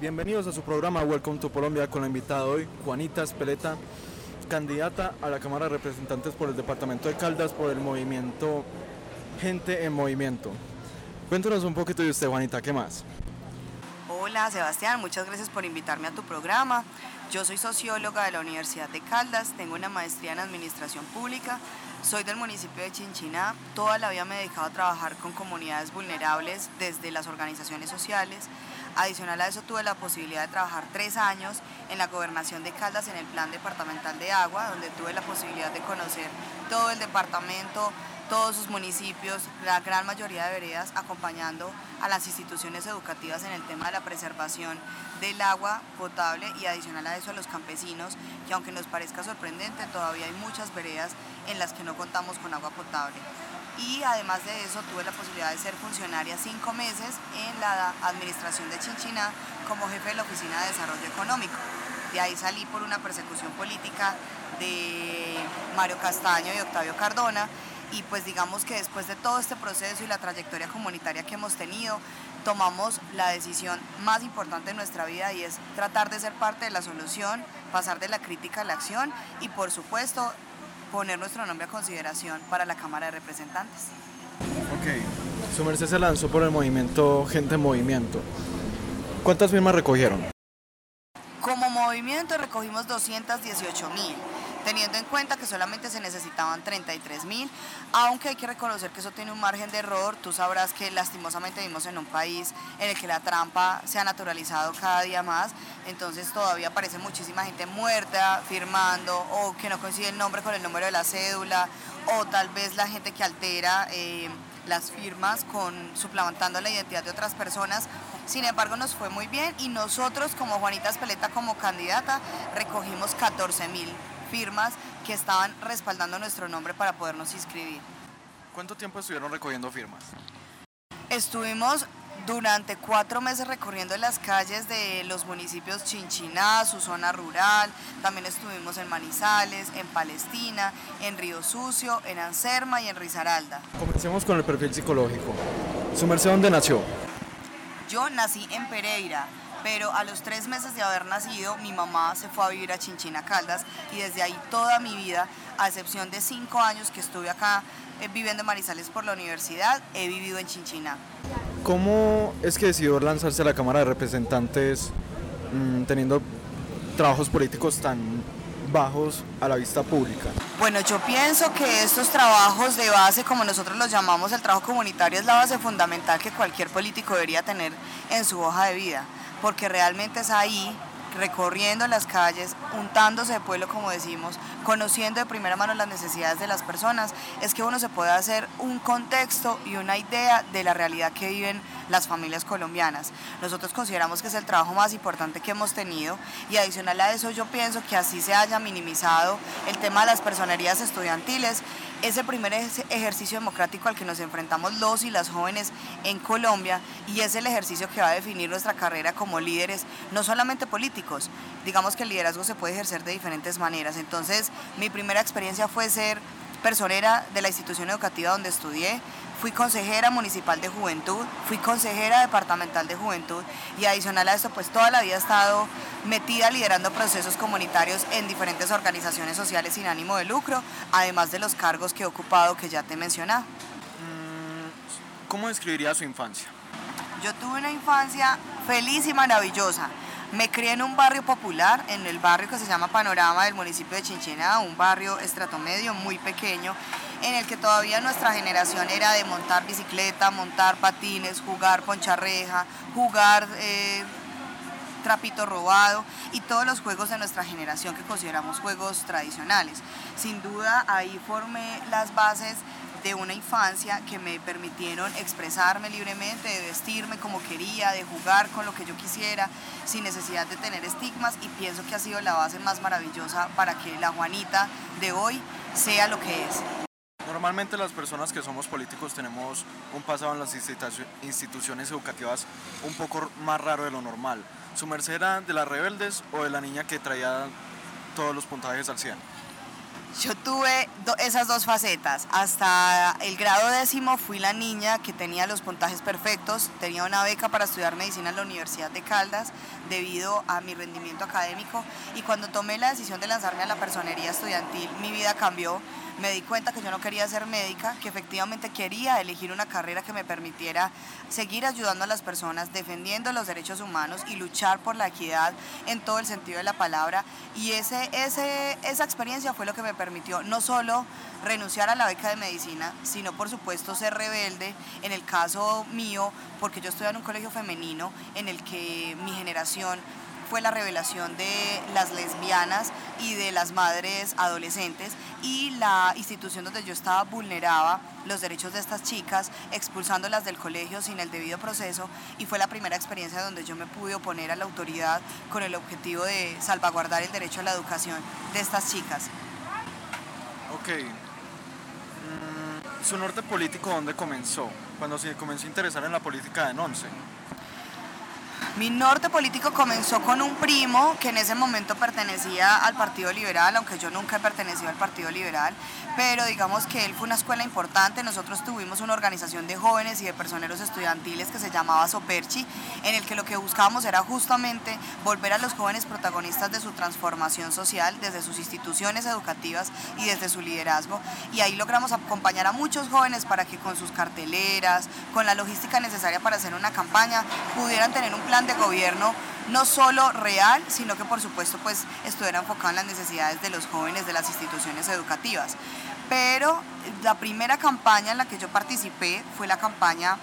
Bienvenidos a su programa Welcome to Colombia con la invitada hoy, Juanita Espeleta, candidata a la Cámara de Representantes por el Departamento de Caldas por el movimiento Gente en Movimiento. Cuéntanos un poquito de usted, Juanita, ¿qué más? Hola Sebastián, muchas gracias por invitarme a tu programa. Yo soy socióloga de la Universidad de Caldas, tengo una maestría en Administración Pública, soy del municipio de Chinchiná, toda la vida me he dedicado a trabajar con comunidades vulnerables desde las organizaciones sociales. Adicional a eso tuve la posibilidad de trabajar tres años en la gobernación de Caldas en el Plan Departamental de Agua, donde tuve la posibilidad de conocer todo el departamento, todos sus municipios, la gran mayoría de veredas, acompañando a las instituciones educativas en el tema de la preservación del agua potable y adicional a eso a los campesinos, que aunque nos parezca sorprendente, todavía hay muchas veredas en las que no contamos con agua potable. Y además de eso tuve la posibilidad de ser funcionaria cinco meses en la administración de Chinchiná como jefe de la Oficina de Desarrollo Económico. De ahí salí por una persecución política de Mario Castaño y Octavio Cardona y pues digamos que después de todo este proceso y la trayectoria comunitaria que hemos tenido, tomamos la decisión más importante de nuestra vida y es tratar de ser parte de la solución, pasar de la crítica a la acción y por supuesto poner nuestro nombre a consideración para la Cámara de Representantes. Ok, su merced se lanzó por el movimiento Gente en Movimiento. ¿Cuántas firmas recogieron? Como movimiento recogimos 218 mil teniendo en cuenta que solamente se necesitaban 33 mil, aunque hay que reconocer que eso tiene un margen de error, tú sabrás que lastimosamente vivimos en un país en el que la trampa se ha naturalizado cada día más, entonces todavía aparece muchísima gente muerta firmando o que no coincide el nombre con el número de la cédula o tal vez la gente que altera eh, las firmas con suplantando la identidad de otras personas. Sin embargo, nos fue muy bien y nosotros como Juanita Espeleta como candidata recogimos 14 mil firmas que estaban respaldando nuestro nombre para podernos inscribir. ¿Cuánto tiempo estuvieron recogiendo firmas? Estuvimos durante cuatro meses recorriendo las calles de los municipios Chinchiná, su zona rural, también estuvimos en Manizales, en Palestina, en Río Sucio, en Anserma y en Risaralda. Comencemos con el perfil psicológico. ¿Su merced dónde nació? Yo nací en Pereira, pero a los tres meses de haber nacido mi mamá se fue a vivir a Chinchina Caldas y desde ahí toda mi vida, a excepción de cinco años que estuve acá eh, viviendo en Manizales por la universidad, he vivido en Chinchina. ¿Cómo es que decidió lanzarse a la Cámara de Representantes mm, teniendo trabajos políticos tan bajos a la vista pública? Bueno, yo pienso que estos trabajos de base, como nosotros los llamamos, el trabajo comunitario es la base fundamental que cualquier político debería tener en su hoja de vida porque realmente es ahí recorriendo las calles, untándose de pueblo como decimos, conociendo de primera mano las necesidades de las personas, es que uno se puede hacer un contexto y una idea de la realidad que viven las familias colombianas. Nosotros consideramos que es el trabajo más importante que hemos tenido y adicional a eso yo pienso que así se haya minimizado el tema de las personerías estudiantiles es el primer ejercicio democrático al que nos enfrentamos los y las jóvenes en Colombia y es el ejercicio que va a definir nuestra carrera como líderes, no solamente políticos, digamos que el liderazgo se puede ejercer de diferentes maneras. Entonces, mi primera experiencia fue ser personera de la institución educativa donde estudié, fui consejera municipal de juventud, fui consejera departamental de juventud y adicional a esto pues toda la vida he estado metida liderando procesos comunitarios en diferentes organizaciones sociales sin ánimo de lucro, además de los cargos que he ocupado que ya te he mencionado. Mm, ¿Cómo describiría su infancia? Yo tuve una infancia feliz y maravillosa. Me crié en un barrio popular, en el barrio que se llama Panorama del municipio de Chinchina, un barrio estratomedio muy pequeño, en el que todavía nuestra generación era de montar bicicleta, montar patines, jugar poncharreja, jugar eh, trapito robado y todos los juegos de nuestra generación que consideramos juegos tradicionales. Sin duda ahí formé las bases de una infancia que me permitieron expresarme libremente, de vestirme como quería, de jugar con lo que yo quisiera, sin necesidad de tener estigmas y pienso que ha sido la base más maravillosa para que la Juanita de hoy sea lo que es. Normalmente las personas que somos políticos tenemos un pasado en las instituciones educativas un poco más raro de lo normal. ¿Su merced era de las rebeldes o de la niña que traía todos los puntajes al 100? Yo tuve esas dos facetas. Hasta el grado décimo fui la niña que tenía los puntajes perfectos, tenía una beca para estudiar medicina en la Universidad de Caldas debido a mi rendimiento académico y cuando tomé la decisión de lanzarme a la personería estudiantil mi vida cambió me di cuenta que yo no quería ser médica, que efectivamente quería elegir una carrera que me permitiera seguir ayudando a las personas, defendiendo los derechos humanos y luchar por la equidad en todo el sentido de la palabra. Y ese, ese, esa experiencia fue lo que me permitió no solo renunciar a la beca de medicina, sino por supuesto ser rebelde, en el caso mío, porque yo estoy en un colegio femenino en el que mi generación fue la revelación de las lesbianas y de las madres adolescentes y la institución donde yo estaba vulneraba los derechos de estas chicas, expulsándolas del colegio sin el debido proceso y fue la primera experiencia donde yo me pude oponer a la autoridad con el objetivo de salvaguardar el derecho a la educación de estas chicas. Ok. Mm, ¿Su norte político dónde comenzó? Cuando se comenzó a interesar en la política de Once. Mi norte político comenzó con un primo que en ese momento pertenecía al Partido Liberal, aunque yo nunca he pertenecido al Partido Liberal, pero digamos que él fue una escuela importante. Nosotros tuvimos una organización de jóvenes y de personeros estudiantiles que se llamaba Soperchi, en el que lo que buscábamos era justamente volver a los jóvenes protagonistas de su transformación social desde sus instituciones educativas y desde su liderazgo. Y ahí logramos acompañar a muchos jóvenes para que con sus carteleras, con la logística necesaria para hacer una campaña, pudieran tener un plan de gobierno no solo real, sino que por supuesto pues estuviera enfocado en las necesidades de los jóvenes de las instituciones educativas. Pero la primera campaña en la que yo participé fue la campaña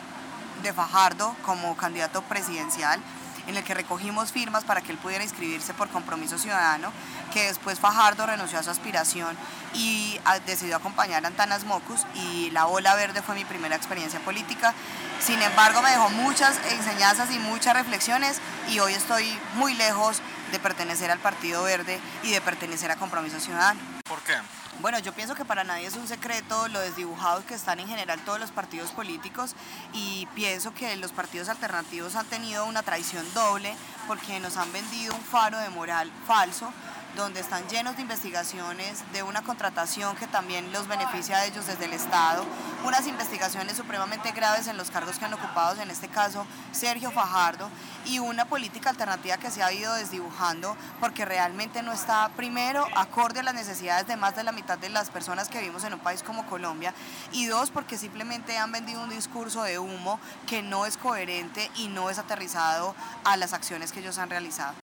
de Fajardo como candidato presidencial en el que recogimos firmas para que él pudiera inscribirse por compromiso ciudadano, que después Fajardo renunció a su aspiración y ah, decidió acompañar a Antanas Mocus y la Ola Verde fue mi primera experiencia política. Sin embargo, me dejó muchas enseñanzas y muchas reflexiones y hoy estoy muy lejos de pertenecer al Partido Verde y de pertenecer a Compromiso Ciudadano. ¿Por qué? Bueno, yo pienso que para nadie es un secreto lo desdibujados que están en general todos los partidos políticos y pienso que los partidos alternativos han tenido una traición doble porque nos han vendido un faro de moral falso donde están llenos de investigaciones, de una contratación que también los beneficia a ellos desde el Estado, unas investigaciones supremamente graves en los cargos que han ocupado, en este caso Sergio Fajardo, y una política alternativa que se ha ido desdibujando porque realmente no está, primero, acorde a las necesidades de más de la mitad de las personas que vivimos en un país como Colombia, y dos, porque simplemente han vendido un discurso de humo que no es coherente y no es aterrizado a las acciones que ellos han realizado.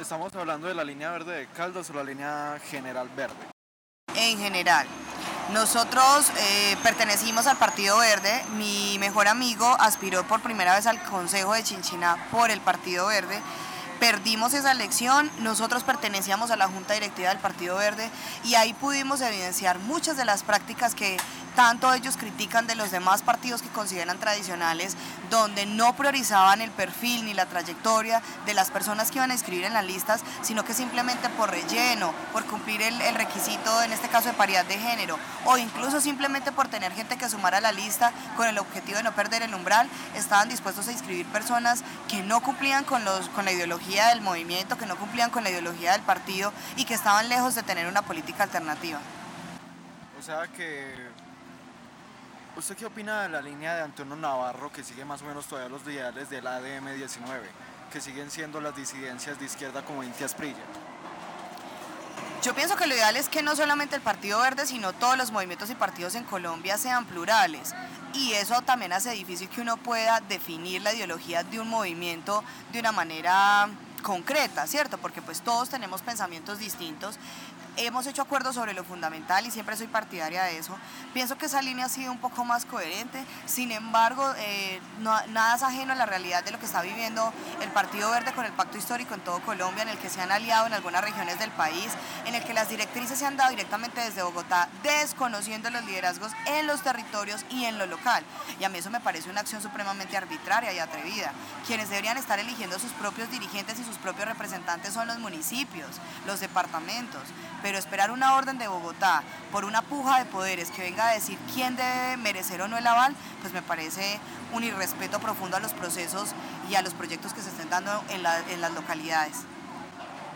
¿Estamos hablando de la línea verde de Caldas o la línea general verde? En general. Nosotros eh, pertenecimos al Partido Verde. Mi mejor amigo aspiró por primera vez al Consejo de Chinchiná por el Partido Verde. Perdimos esa elección, nosotros pertenecíamos a la Junta Directiva del Partido Verde y ahí pudimos evidenciar muchas de las prácticas que tanto ellos critican de los demás partidos que consideran tradicionales, donde no priorizaban el perfil ni la trayectoria de las personas que iban a inscribir en las listas, sino que simplemente por relleno, por cumplir el, requisito, en este caso de paridad de género, o incluso simplemente por tener gente que sumara a la lista con el objetivo de no perder el umbral, estaban dispuestos a inscribir personas que no cumplían con, los, con la ideología del movimiento, que no cumplían con la ideología del partido y que estaban lejos de tener una política alternativa. O sea que ¿Usted qué opina de la línea de Antonio Navarro que sigue más o menos todavía los ideales del ADM-19, que siguen siendo las disidencias de izquierda como Inti Asprilla? Yo pienso que lo ideal es que no solamente el Partido Verde, sino todos los movimientos y partidos en Colombia sean plurales. Y eso también hace difícil que uno pueda definir la ideología de un movimiento de una manera concreta, ¿cierto? Porque pues todos tenemos pensamientos distintos hemos hecho acuerdos sobre lo fundamental y siempre soy partidaria de eso. Pienso que esa línea ha sido un poco más coherente, sin embargo, eh, nada es ajeno a la realidad de lo que está viviendo el Partido Verde con el Pacto Histórico en todo Colombia, en el que se han aliado en algunas regiones del país, en el que las directrices se han dado directamente desde Bogotá, desconociendo los liderazgos en los territorios y en lo local. Y a mí eso me parece una acción supremamente arbitraria y atrevida. Quienes deberían estar eligiendo sus propios dirigentes y sus propios representantes son los municipios, los departamentos pero esperar una orden de Bogotá por una puja de poderes que venga a decir quién debe merecer o no el aval, pues me parece un irrespeto profundo a los procesos y a los proyectos que se estén dando en, las localidades.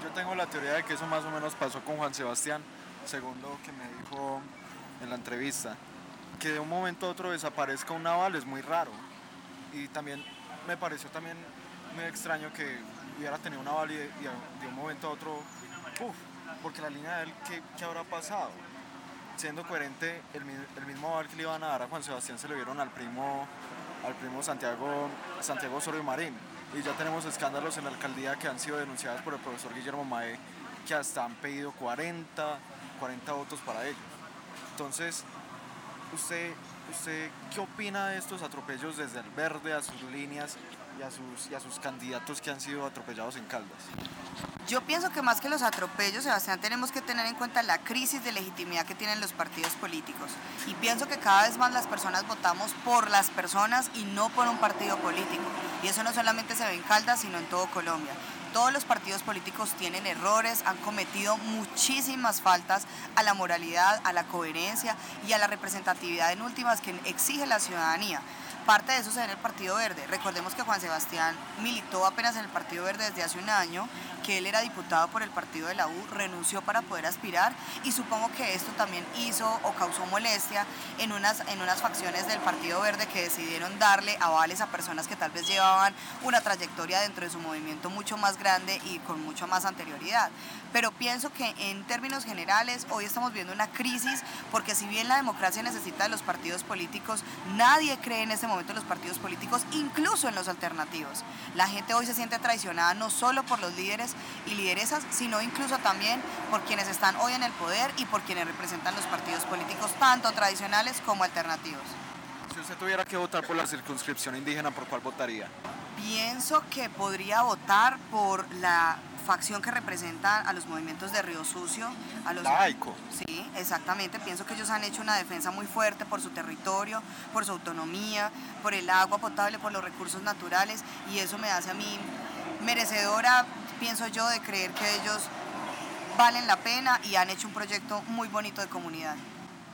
Yo tengo la teoría de que eso más o menos pasó con Juan Sebastián. según lo que me dijo en la entrevista, que de un momento a otro desaparezca un naval es muy raro. Y también me pareció también muy extraño que hubiera tenido un naval y de, un momento a otro, uff, porque la línea de él, ¿qué, ¿qué, habrá pasado? Siendo coherente, el, el, mismo naval que le iban a dar a Juan Sebastián se lo dieron al primo, al primo Santiago, Santiago Osorio Marín. Y ya tenemos escándalos en la alcaldía que han sido denunciados por el profesor Guillermo Mae, que hasta han pedido 40, 40 votos para ellos. Entonces, ¿usted, ¿usted qué opina de estos atropellos desde el verde a sus líneas y a sus, y a sus candidatos que han sido atropellados en Caldas? Yo pienso que más que los atropellos, Sebastián, tenemos que tener en cuenta la crisis de legitimidad que tienen los partidos políticos. Y pienso que cada vez más las personas votamos por las personas y no por un partido político. Y eso no solamente se ve en Caldas, sino en todo Colombia. Todos los partidos políticos tienen errores, han cometido muchísimas faltas a la moralidad, a la coherencia y a la representatividad en últimas que exige la ciudadanía. Parte de eso se ve en el Partido Verde. Recordemos que Juan Sebastián militó apenas en el Partido Verde desde hace un año, que él era diputado por el partido de la U, renunció para poder aspirar y supongo que esto también hizo o causó molestia en unas, en unas facciones del Partido Verde que decidieron darle avales a personas que tal vez llevaban una trayectoria dentro de su movimiento mucho más grande y con mucho más anterioridad. Pero pienso que en términos generales hoy estamos viendo una crisis porque si bien la democracia necesita de los partidos políticos, nadie cree en este momento los partidos políticos, incluso en los alternativos. La gente hoy se siente traicionada no solo por los líderes y lideresas, sino incluso también por quienes están hoy en el poder y por quienes representan los partidos políticos, tanto tradicionales como alternativos. Si usted tuviera que votar por la circunscripción indígena, ¿por cuál votaría? Pienso que podría votar por la facción que representa a los movimientos de Río Sucio. A los, Laico. Sí, exactamente. Pienso que ellos han hecho una defensa muy fuerte por su territorio, por su autonomía, por el agua potable, por los recursos naturales y eso me hace a mí merecedora, pienso yo, de creer que ellos valen la pena y han hecho un proyecto muy bonito de comunidad.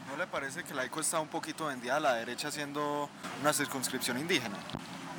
¿No le parece que Laico está un poquito vendida a la derecha haciendo una circunscripción indígena?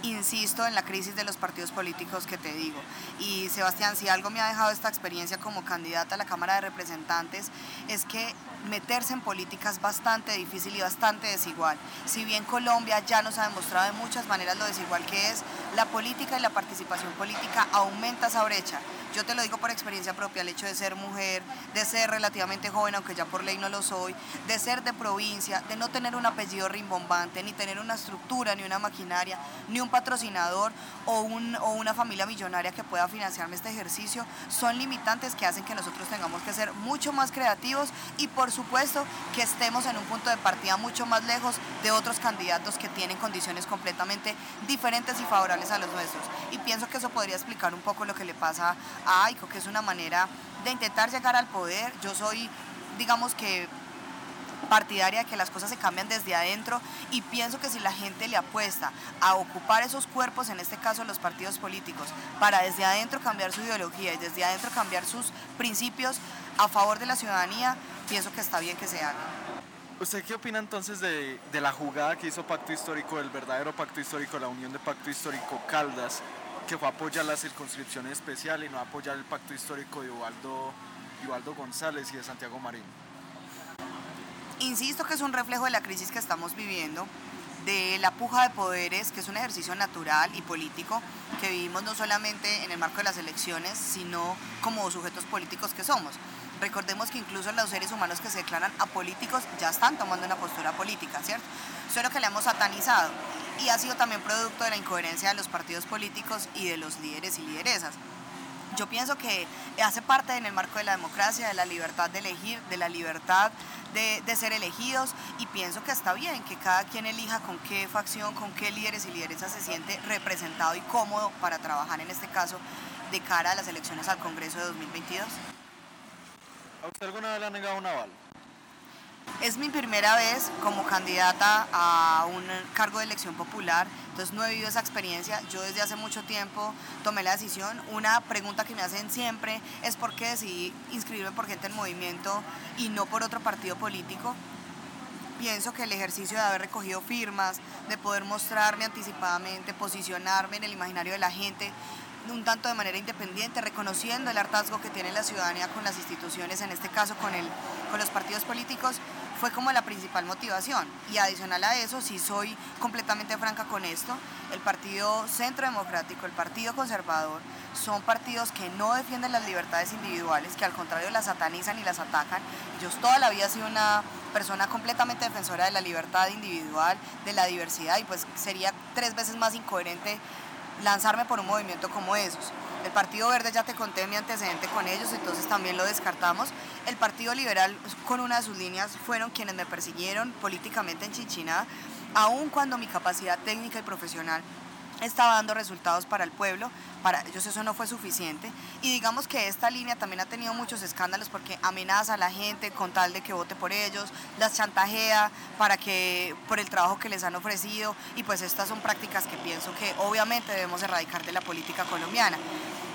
Insisto en la crisis de los partidos políticos que te digo. Y Sebastián, si algo me ha dejado esta experiencia como candidata a la Cámara de Representantes es que meterse en política es bastante difícil y bastante desigual. Si bien Colombia ya nos ha demostrado de muchas maneras lo desigual que es, la política y la participación política aumenta esa brecha. Yo te lo digo por experiencia propia, el hecho de ser mujer, de ser relativamente joven, aunque ya por ley no lo soy, de ser de provincia, de no tener un apellido rimbombante, ni tener una estructura, ni una maquinaria, ni un patrocinador o, un, o una familia millonaria que pueda financiarme este ejercicio, son limitantes que hacen que nosotros tengamos que ser mucho más creativos y por supuesto que estemos en un punto de partida mucho más lejos de otros candidatos que tienen condiciones completamente diferentes y favorables a los nuestros. Y pienso que eso podría explicar un poco lo que le pasa AICO, que es una manera de intentar llegar al poder. Yo soy, digamos que partidaria que las cosas se cambian desde adentro y pienso que si la gente le apuesta a ocupar esos cuerpos, en este caso los partidos políticos, para desde adentro cambiar su ideología y desde adentro cambiar sus principios a favor de la ciudadanía, pienso que está bien que se haga. ¿Usted qué opina entonces de, la jugada que hizo Pacto Histórico, el verdadero Pacto Histórico, la unión de Pacto Histórico Caldas, que fue apoyar la circunscripción especial y no apoyar el pacto histórico de Ubaldo, González y de Santiago Marín. Insisto que es un reflejo de la crisis que estamos viviendo, de la puja de poderes, que es un ejercicio natural y político que vivimos no solamente en el marco de las elecciones, sino como sujetos políticos que somos. Recordemos que incluso los seres humanos que se declaran apolíticos ya están tomando una postura política, ¿cierto? Solo que le hemos satanizado y ha sido también producto de la incoherencia de los partidos políticos y de los líderes y lideresas. Yo pienso que hace parte en el marco de la democracia, de la libertad de elegir, de la libertad de, ser elegidos y pienso que está bien que cada quien elija con qué facción, con qué líderes y lideresas se siente representado y cómodo para trabajar en este caso de cara a las elecciones al Congreso de 2022. ¿A usted alguna vez le ha negado un aval? Es mi primera vez como candidata a un cargo de elección popular, entonces no he vivido esa experiencia. Yo desde hace mucho tiempo tomé la decisión. Una pregunta que me hacen siempre es por qué decidí inscribirme por gente en movimiento y no por otro partido político. Pienso que el ejercicio de haber recogido firmas, de poder mostrarme anticipadamente, posicionarme en el imaginario de la gente, un tanto de manera independiente, reconociendo el hartazgo que tiene la ciudadanía con las instituciones, en este caso con, el, con los partidos políticos, fue como la principal motivación. Y adicional a eso, si soy completamente franca con esto, el Partido Centro Democrático, el Partido Conservador, son partidos que no defienden las libertades individuales, que al contrario las satanizan y las atacan. Yo toda la vida he sido una persona completamente defensora de la libertad individual, de la diversidad, y pues sería tres veces más incoherente lanzarme por un movimiento como esos. El Partido Verde ya te conté mi antecedente con ellos, entonces también lo descartamos. El Partido Liberal, con una de sus líneas, fueron quienes me persiguieron políticamente en Chinchiná, aun cuando mi capacidad técnica y profesional estaba dando resultados para el pueblo, para ellos eso no fue suficiente. Y digamos que esta línea también ha tenido muchos escándalos porque amenaza a la gente con tal de que vote por ellos, las chantajea para que, por el trabajo que les han ofrecido y pues estas son prácticas que pienso que obviamente debemos erradicar de la política colombiana.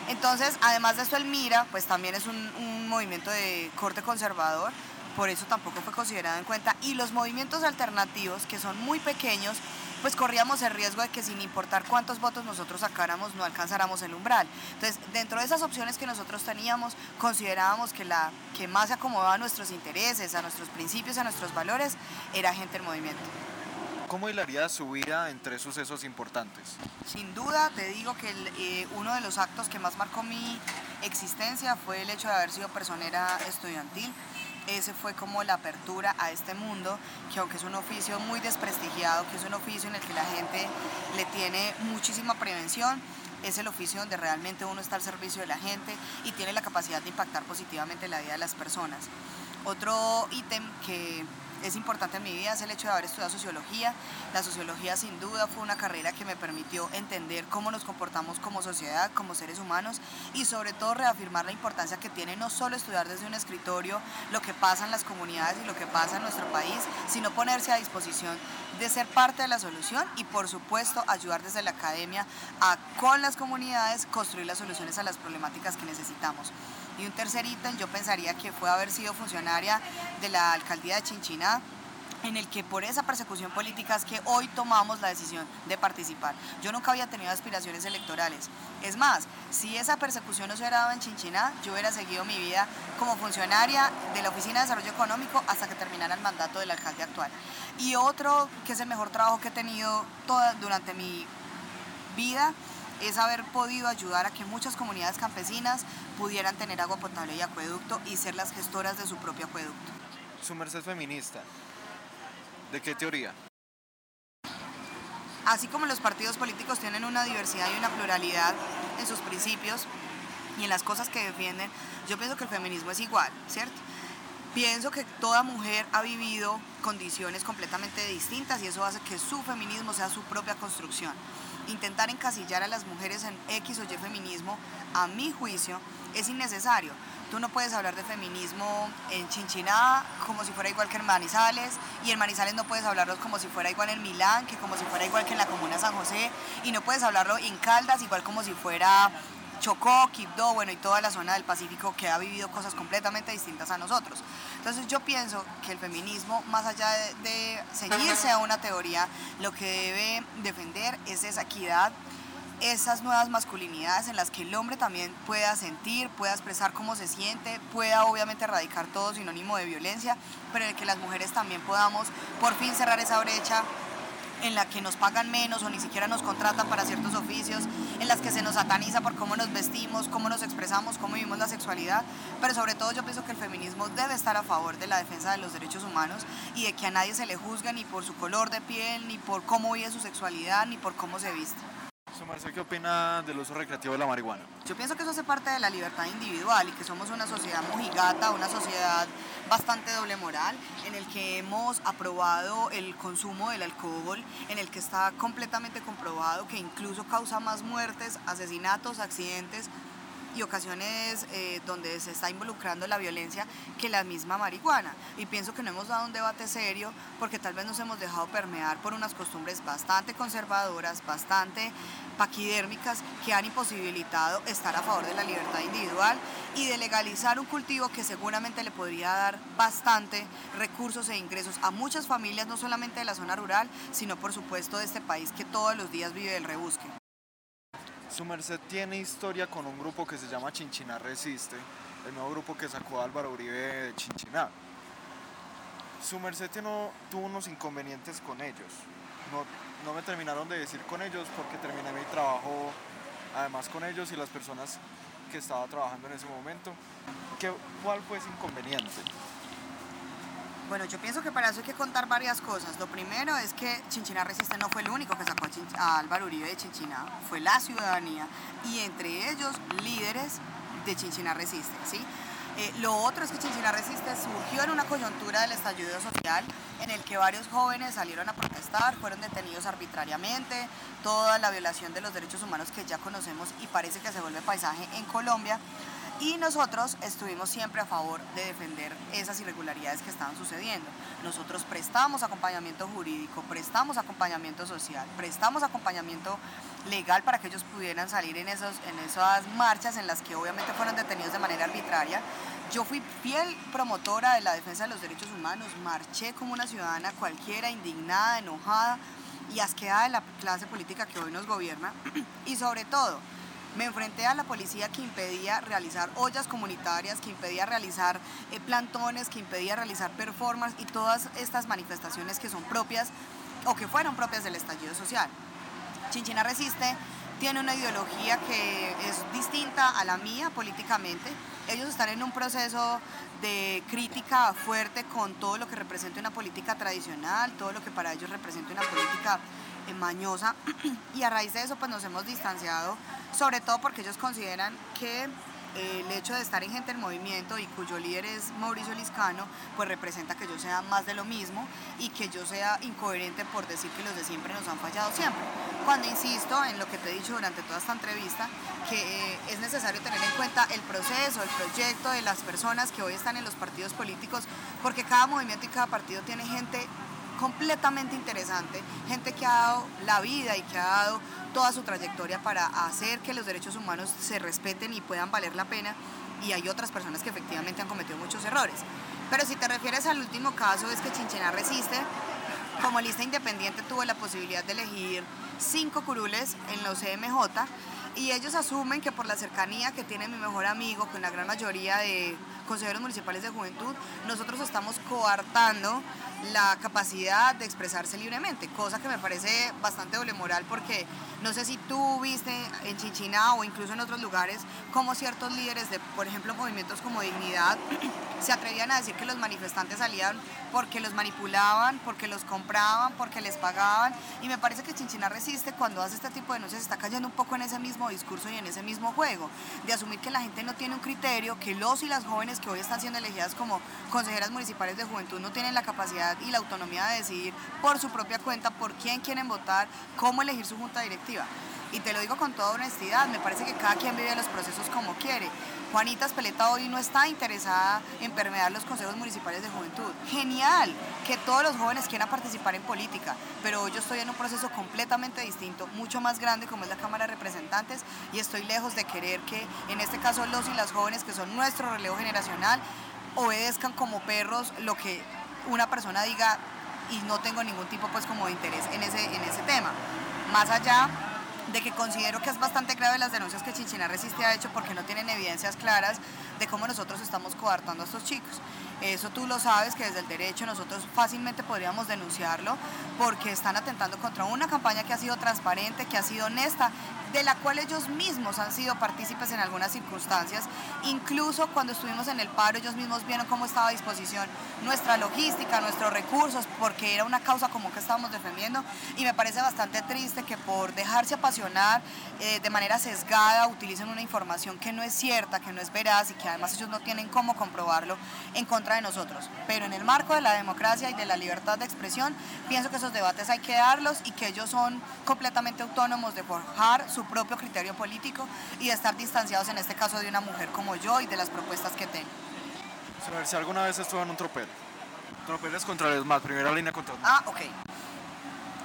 Entonces, además de esto, el MIRA, pues también es un, un movimiento de corte conservador, por eso tampoco fue considerado en cuenta. Y los movimientos alternativos, que son muy pequeños, pues corríamos el riesgo de que sin importar cuántos votos nosotros sacáramos no alcanzáramos el umbral. Entonces, dentro de esas opciones que nosotros teníamos, considerábamos que la que más se acomodaba a nuestros intereses, a nuestros principios, a nuestros valores, era gente en movimiento. ¿Cómo hilaría su vida entre sucesos importantes? Sin duda, te digo que eh, uno de los actos que más marcó mi existencia fue el hecho de haber sido personera estudiantil ese fue como la apertura a este mundo, que aunque es un oficio muy desprestigiado, que es un oficio en el que la gente le tiene muchísima prevención, es el oficio donde realmente uno está al servicio de la gente y tiene la capacidad de impactar positivamente la vida de las personas. Otro ítem que es importante en mi vida es el hecho de haber estudiado sociología. La sociología sin duda fue una carrera que me permitió entender cómo nos comportamos como sociedad, como seres humanos y sobre todo reafirmar la importancia que tiene no solo estudiar desde un escritorio lo que pasa en las comunidades y lo que pasa en nuestro país, sino ponerse a disposición de ser parte de la solución y por supuesto ayudar desde la academia a con las comunidades construir las soluciones a las problemáticas que necesitamos. Y un tercer ítem yo pensaría que fue haber sido funcionaria de la alcaldía de Chinchiná en el que por esa persecución política es que hoy tomamos la decisión de participar. Yo nunca había tenido aspiraciones electorales. Es más, si esa persecución no se hubiera dado en Chinchiná, yo hubiera seguido mi vida como funcionaria de la Oficina de Desarrollo Económico hasta que terminara el mandato del alcalde actual. Y otro, que es el mejor trabajo que he tenido toda, durante mi vida, es haber podido ayudar a que muchas comunidades campesinas pudieran tener agua potable y acueducto y ser las gestoras de su propio acueducto. Su merced feminista. ¿De qué teoría? Así como los partidos políticos tienen una diversidad y una pluralidad en sus principios y en las cosas que defienden, yo pienso que el feminismo es igual, ¿cierto? Pienso que toda mujer ha vivido condiciones completamente distintas y eso hace que su feminismo sea su propia construcción intentar encasillar a las mujeres en X o Y feminismo, a mi juicio, es innecesario. Tú no puedes hablar de feminismo en Chinchiná como si fuera igual que en Manizales, y en Manizales no puedes hablarlo como si fuera igual en Milán, que como si fuera igual que en la comuna San José, y no puedes hablarlo en Caldas igual como si fuera Chocó, Quibdó, bueno, y toda la zona del Pacífico que ha vivido cosas completamente distintas a nosotros. Entonces yo pienso que el feminismo, más allá de, ceñirse a una teoría, lo que debe defender es esa equidad, esas nuevas masculinidades en las que el hombre también pueda sentir, pueda expresar cómo se siente, pueda obviamente erradicar todo sinónimo de violencia, pero en el que las mujeres también podamos por fin cerrar esa brecha en la que nos pagan menos o ni siquiera nos contratan para ciertos oficios, en las que se nos sataniza por cómo nos vestimos, cómo nos expresamos, cómo vivimos la sexualidad, pero sobre todo yo pienso que el feminismo debe estar a favor de la defensa de los derechos humanos y de que a nadie se le juzgue ni por su color de piel, ni por cómo vive su sexualidad, ni por cómo se viste. ¿qué opina del uso recreativo de la marihuana? Yo pienso que eso hace parte de la libertad individual y que somos una sociedad mojigata, una sociedad bastante doble moral, en el que hemos aprobado el consumo del alcohol, en el que está completamente comprobado que incluso causa más muertes, asesinatos, accidentes y ocasiones eh, donde se está involucrando la violencia que la misma marihuana. Y pienso que no hemos dado un debate serio porque tal vez nos hemos dejado permear por unas costumbres bastante conservadoras, bastante paquidérmicas que han imposibilitado estar a favor de la libertad individual y de legalizar un cultivo que seguramente le podría dar bastante recursos e ingresos a muchas familias, no solamente de la zona rural, sino por supuesto de este país que todos los días vive del rebusque. Su merced tiene historia con un grupo que se llama Chinchiná Resiste, el nuevo grupo que sacó Álvaro Uribe de Chinchiná. Su merced tuvo unos inconvenientes con ellos. No, no me terminaron de decir con ellos porque terminé mi trabajo además con ellos y las personas que estaba trabajando en ese momento. ¿Qué, ¿Cuál fue ese inconveniente? Bueno, yo pienso que para eso hay que contar varias cosas. Lo primero es que Chinchina Resiste no fue el único que sacó a, Álvaro Uribe de Chinchina, fue la ciudadanía y entre ellos líderes de Chinchina Resiste, ¿sí? Eh, lo otro es que Chinchina Resiste surgió en una coyuntura del estallido social en el que varios jóvenes salieron a protestar, fueron detenidos arbitrariamente, toda la violación de los derechos humanos que ya conocemos y parece que se vuelve paisaje en Colombia. Y nosotros estuvimos siempre a favor de defender esas irregularidades que estaban sucediendo. Nosotros prestamos acompañamiento jurídico, prestamos acompañamiento social, prestamos acompañamiento legal para que ellos pudieran salir en, esos, en esas marchas en las que obviamente fueron detenidos de manera arbitraria. Yo fui fiel promotora de la defensa de los derechos humanos, marché como una ciudadana cualquiera, indignada, enojada y asqueada de la clase política que hoy nos gobierna. y sobre todo, me enfrenté a la policía que impedía realizar ollas comunitarias, que impedía realizar eh, plantones, que impedía realizar performance y todas estas manifestaciones que son propias o que fueron propias del estallido social. Chinchina Resiste tiene una ideología que es distinta a la mía políticamente. Ellos están en un proceso de crítica fuerte con todo lo que representa una política tradicional, todo lo que para ellos representa una política mañosa y a raíz de eso pues nos hemos distanciado, sobre todo porque ellos consideran que eh, el hecho de estar en Gente en Movimiento y cuyo líder es Mauricio Liscano, pues representa que yo sea más de lo mismo y que yo sea incoherente por decir que los de siempre nos han fallado siempre. Cuando insisto en lo que te he dicho durante toda esta entrevista, que eh, es necesario tener en cuenta el proceso, el proyecto de las personas que hoy están en los partidos políticos, porque cada movimiento y cada partido tiene gente completamente interesante, gente que ha dado la vida y que ha dado toda su trayectoria para hacer que los derechos humanos se respeten y puedan valer la pena, y hay otras personas que efectivamente han cometido muchos errores. Pero si te refieres al último caso, es que Chinchena resiste. Como lista independiente tuvo la posibilidad de elegir cinco curules en los CMJ y ellos asumen que por la cercanía que tiene mi mejor amigo con la gran mayoría de consejeros municipales de juventud, nosotros estamos coartando la capacidad de expresarse libremente, cosa que me parece bastante doble moral porque no sé si tú viste en Chinchina o incluso en otros lugares cómo ciertos líderes de, por ejemplo, movimientos como Dignidad se atrevían a decir que los manifestantes salían porque los manipulaban, porque los compraban, porque les pagaban y me parece que Chinchina resiste cuando hace este tipo de denuncias está cayendo un poco en ese mismo discurso y en ese mismo juego de asumir que la gente no tiene un criterio, que los y las jóvenes que hoy están siendo elegidas como consejeras municipales de juventud no tienen la capacidad y la autonomía de decidir por su propia cuenta por quién quieren votar, cómo elegir su junta directiva. Y te lo digo con toda honestidad, me parece que cada quien vive los procesos como quiere. Juanita Espeleta hoy no está interesada en permear los consejos municipales de juventud. Genial que todos los jóvenes quieran participar en política, pero hoy yo estoy en un proceso completamente distinto, mucho más grande como es la Cámara de Representantes y estoy lejos de querer que en este caso los y las jóvenes que son nuestro relevo generacional obedezcan como perros lo que una persona diga y no tengo ningún tipo pues como de interés en ese, en ese tema. Más allá de que considero que es bastante grave las denuncias que Chinchina Resiste ha hecho porque no tienen evidencias claras de cómo nosotros estamos coartando a estos chicos. Eso tú lo sabes que desde el derecho nosotros fácilmente podríamos denunciarlo porque están atentando contra una campaña que ha sido transparente, que ha sido honesta, de la cual ellos mismos han sido partícipes en algunas circunstancias. Incluso cuando estuvimos en el paro, ellos mismos vieron cómo estaba a disposición nuestra logística, nuestros recursos, porque era una causa común que estábamos defendiendo. Y me parece bastante triste que por dejarse apasionar eh, de manera sesgada utilicen una información que no es cierta, que no es veraz y que además ellos no tienen cómo comprobarlo en contra de nosotros. Pero en el marco de la democracia y de la libertad de expresión, pienso que esos debates hay que darlos y que ellos son completamente autónomos de forjar su propio criterio político y de estar distanciados en este caso de una mujer como yo y de las propuestas que tengo. Si alguna vez estuvo en un tropel. Tropeles contra el ESMAD, primera línea contra el Ah, ok.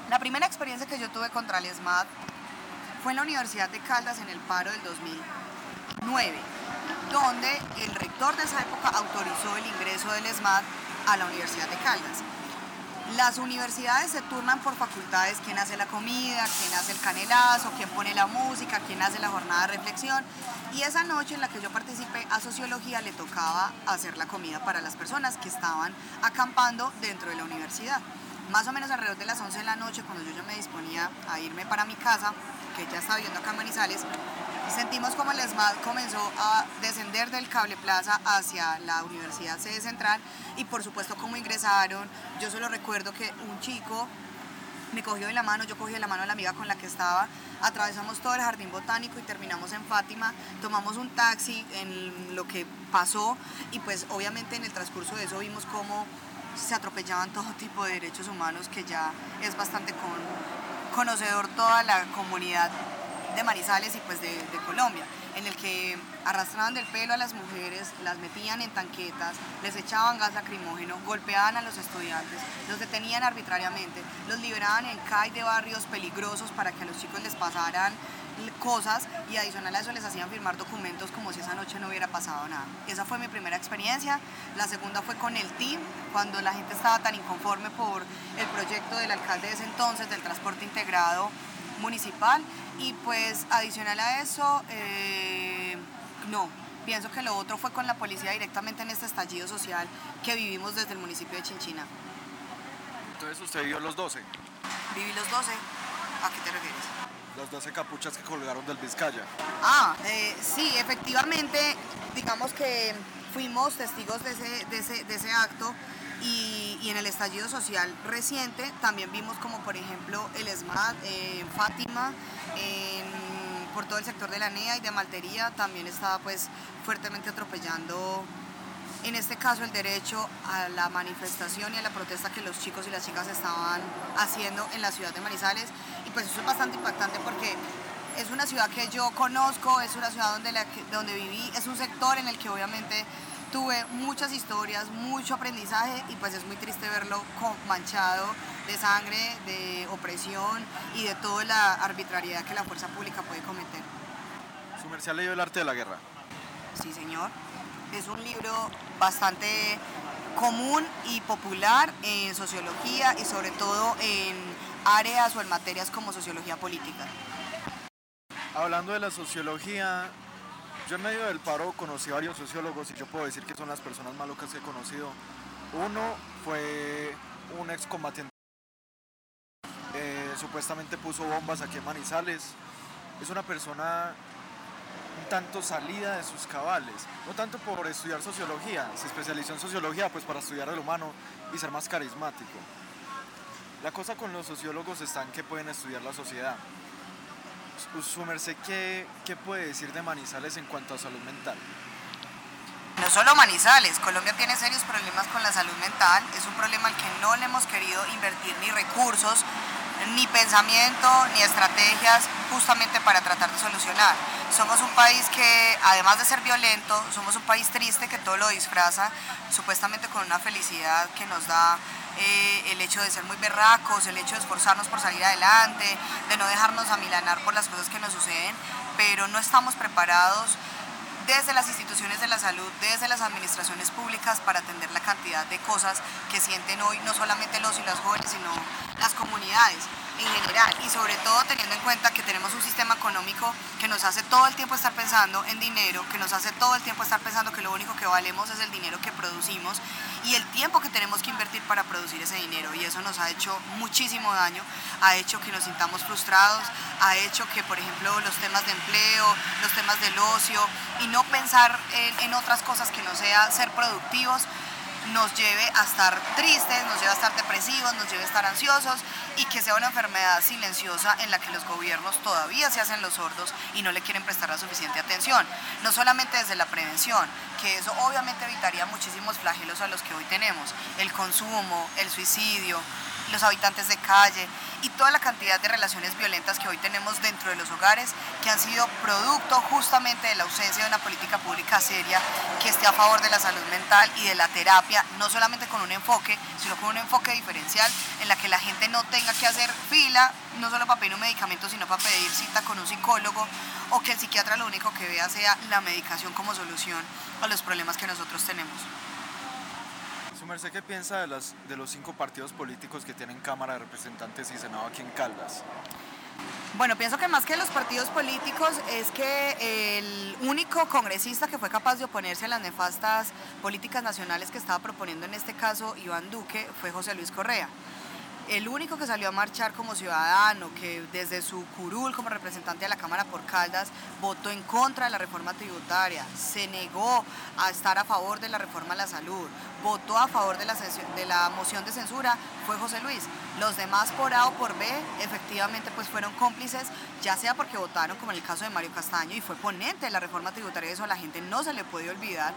La primera experiencia que yo tuve contra el ESMAD fue en la Universidad de Caldas en el paro del 2009, donde el rector de esa época autorizó el ingreso del ESMAD a la Universidad de Caldas. Las universidades se turnan por facultades, quién hace la comida, quién hace el canelazo, quién pone la música, quién hace la jornada de reflexión. Y esa noche en la que yo participé a sociología le tocaba hacer la comida para las personas que estaban acampando dentro de la universidad. Más o menos alrededor de las 11 de la noche, cuando yo ya me disponía a irme para mi casa, que ya estaba viendo acá en Manizales, sentimos como el ESMAD comenzó a descender del cable plaza hacia la Universidad Sede Central y por supuesto cómo ingresaron. Yo solo recuerdo que un chico me cogió de la mano, yo cogí de la mano a la amiga con la que estaba, atravesamos todo el jardín botánico y terminamos en Fátima, tomamos un taxi en lo que pasó y pues obviamente en el transcurso de eso vimos cómo se atropellaban todo tipo de derechos humanos que ya es bastante con, conocedor toda la comunidad de Manizales y pues de, Colombia, en el que arrastraban del pelo a las mujeres, las metían en tanquetas, les echaban gas lacrimógeno, golpeaban a los estudiantes, los detenían arbitrariamente, los liberaban en CAI de barrios peligrosos para que a los chicos les pasaran cosas y adicional a eso les hacían firmar documentos como si esa noche no hubiera pasado nada. Esa fue mi primera experiencia. La segunda fue con el team, cuando la gente estaba tan inconforme por el proyecto del alcalde de ese entonces, del transporte integrado municipal. Y pues adicional a eso, eh, no, pienso que lo otro fue con la policía directamente en este estallido social que vivimos desde el municipio de Chinchina. Entonces usted vivió los 12. Viví los 12. ¿A qué te refieres? Las 12 capuchas que colgaron del Vizcaya. Ah, eh, sí, efectivamente, digamos que fuimos testigos de ese, de ese, de ese acto y, en el estallido social reciente también vimos como por ejemplo el SMAT en Fátima, por todo el sector de la NEA y de Maltería también estaba pues fuertemente atropellando en este caso el derecho a la manifestación y a la protesta que los chicos y las chicas estaban haciendo en la ciudad de Manizales. Y pues eso es bastante impactante porque es una ciudad que yo conozco, es una ciudad donde, donde viví, es un sector en el que obviamente tuve muchas historias, mucho aprendizaje y pues es muy triste verlo manchado de sangre, de opresión y de toda la arbitrariedad que la fuerza pública puede cometer. ¿Su merced leyó El arte de la guerra? Sí, señor. Es un libro bastante común y popular en sociología y sobre todo en áreas o en materias como sociología política. Hablando de la sociología, yo en medio del paro conocí varios sociólogos y yo puedo decir que son las personas más locas que he conocido. Uno fue un excombatiente. Eh, supuestamente puso bombas aquí en Manizales. Es una persona un tanto salida de sus cabales, no tanto por estudiar sociología, se especializó en sociología pues para estudiar el humano y ser más carismático. La cosa con los sociólogos está en que pueden estudiar la sociedad, su merced, ¿qué, ¿qué puede decir de Manizales en cuanto a salud mental? No solo Manizales, Colombia tiene serios problemas con la salud mental, es un problema al que no le hemos querido invertir ni recursos, ni pensamiento, ni estrategias justamente para tratar de solucionar. Somos un país que, además de ser violento, somos un país triste que todo lo disfraza supuestamente con una felicidad que nos da eh, el hecho de ser muy berracos, el hecho de esforzarnos por salir adelante, de no dejarnos amilanar por las cosas que nos suceden, pero no estamos preparados desde las instituciones de la salud, desde las administraciones públicas para atender la cantidad de cosas que sienten hoy no solamente los y las jóvenes, sino las comunidades en general y sobre todo teniendo en cuenta que tenemos un sistema económico que nos hace todo el tiempo estar pensando en dinero, que nos hace todo el tiempo estar pensando que lo único que valemos es el dinero que producimos y el tiempo que tenemos que invertir para producir ese dinero. Y eso nos ha hecho muchísimo daño, ha hecho que nos sintamos frustrados, ha hecho que por ejemplo los temas de empleo, los temas del ocio y no pensar en, otras cosas que no sea ser productivos nos lleve a estar tristes, nos lleve a estar depresivos, nos lleve a estar ansiosos y que sea una enfermedad silenciosa en la que los gobiernos todavía se hacen los sordos y no le quieren prestar la suficiente atención. No solamente desde la prevención, que eso obviamente evitaría muchísimos flagelos a los que hoy tenemos, el consumo, el suicidio, los habitantes de calle y toda la cantidad de relaciones violentas que hoy tenemos dentro de los hogares que han sido producto justamente de la ausencia de una política pública seria que esté a favor de la salud mental y de la terapia, no solamente con un enfoque, sino con un enfoque diferencial en la que la gente no tenga que hacer fila, no solo para pedir un medicamento, sino para pedir cita con un psicólogo o que el psiquiatra lo único que vea sea la medicación como solución a los problemas que nosotros tenemos. Su ¿Su merced qué piensa de, las, de los cinco partidos políticos que tienen Cámara de Representantes y Senado aquí en Caldas? Bueno, pienso que más que los partidos políticos es que el único congresista que fue capaz de oponerse a las nefastas políticas nacionales que estaba proponiendo en este caso Iván Duque fue José Luis Correa el único que salió a marchar como ciudadano, que desde su curul como representante de la Cámara por Caldas votó en contra de la reforma tributaria, se negó a estar a favor de la reforma a la salud, votó a favor de la, de la moción de censura, fue José Luis. Los demás por A o por B efectivamente pues fueron cómplices, ya sea porque votaron como en el caso de Mario Castaño y fue ponente de la reforma tributaria, eso a la gente no se le puede olvidar,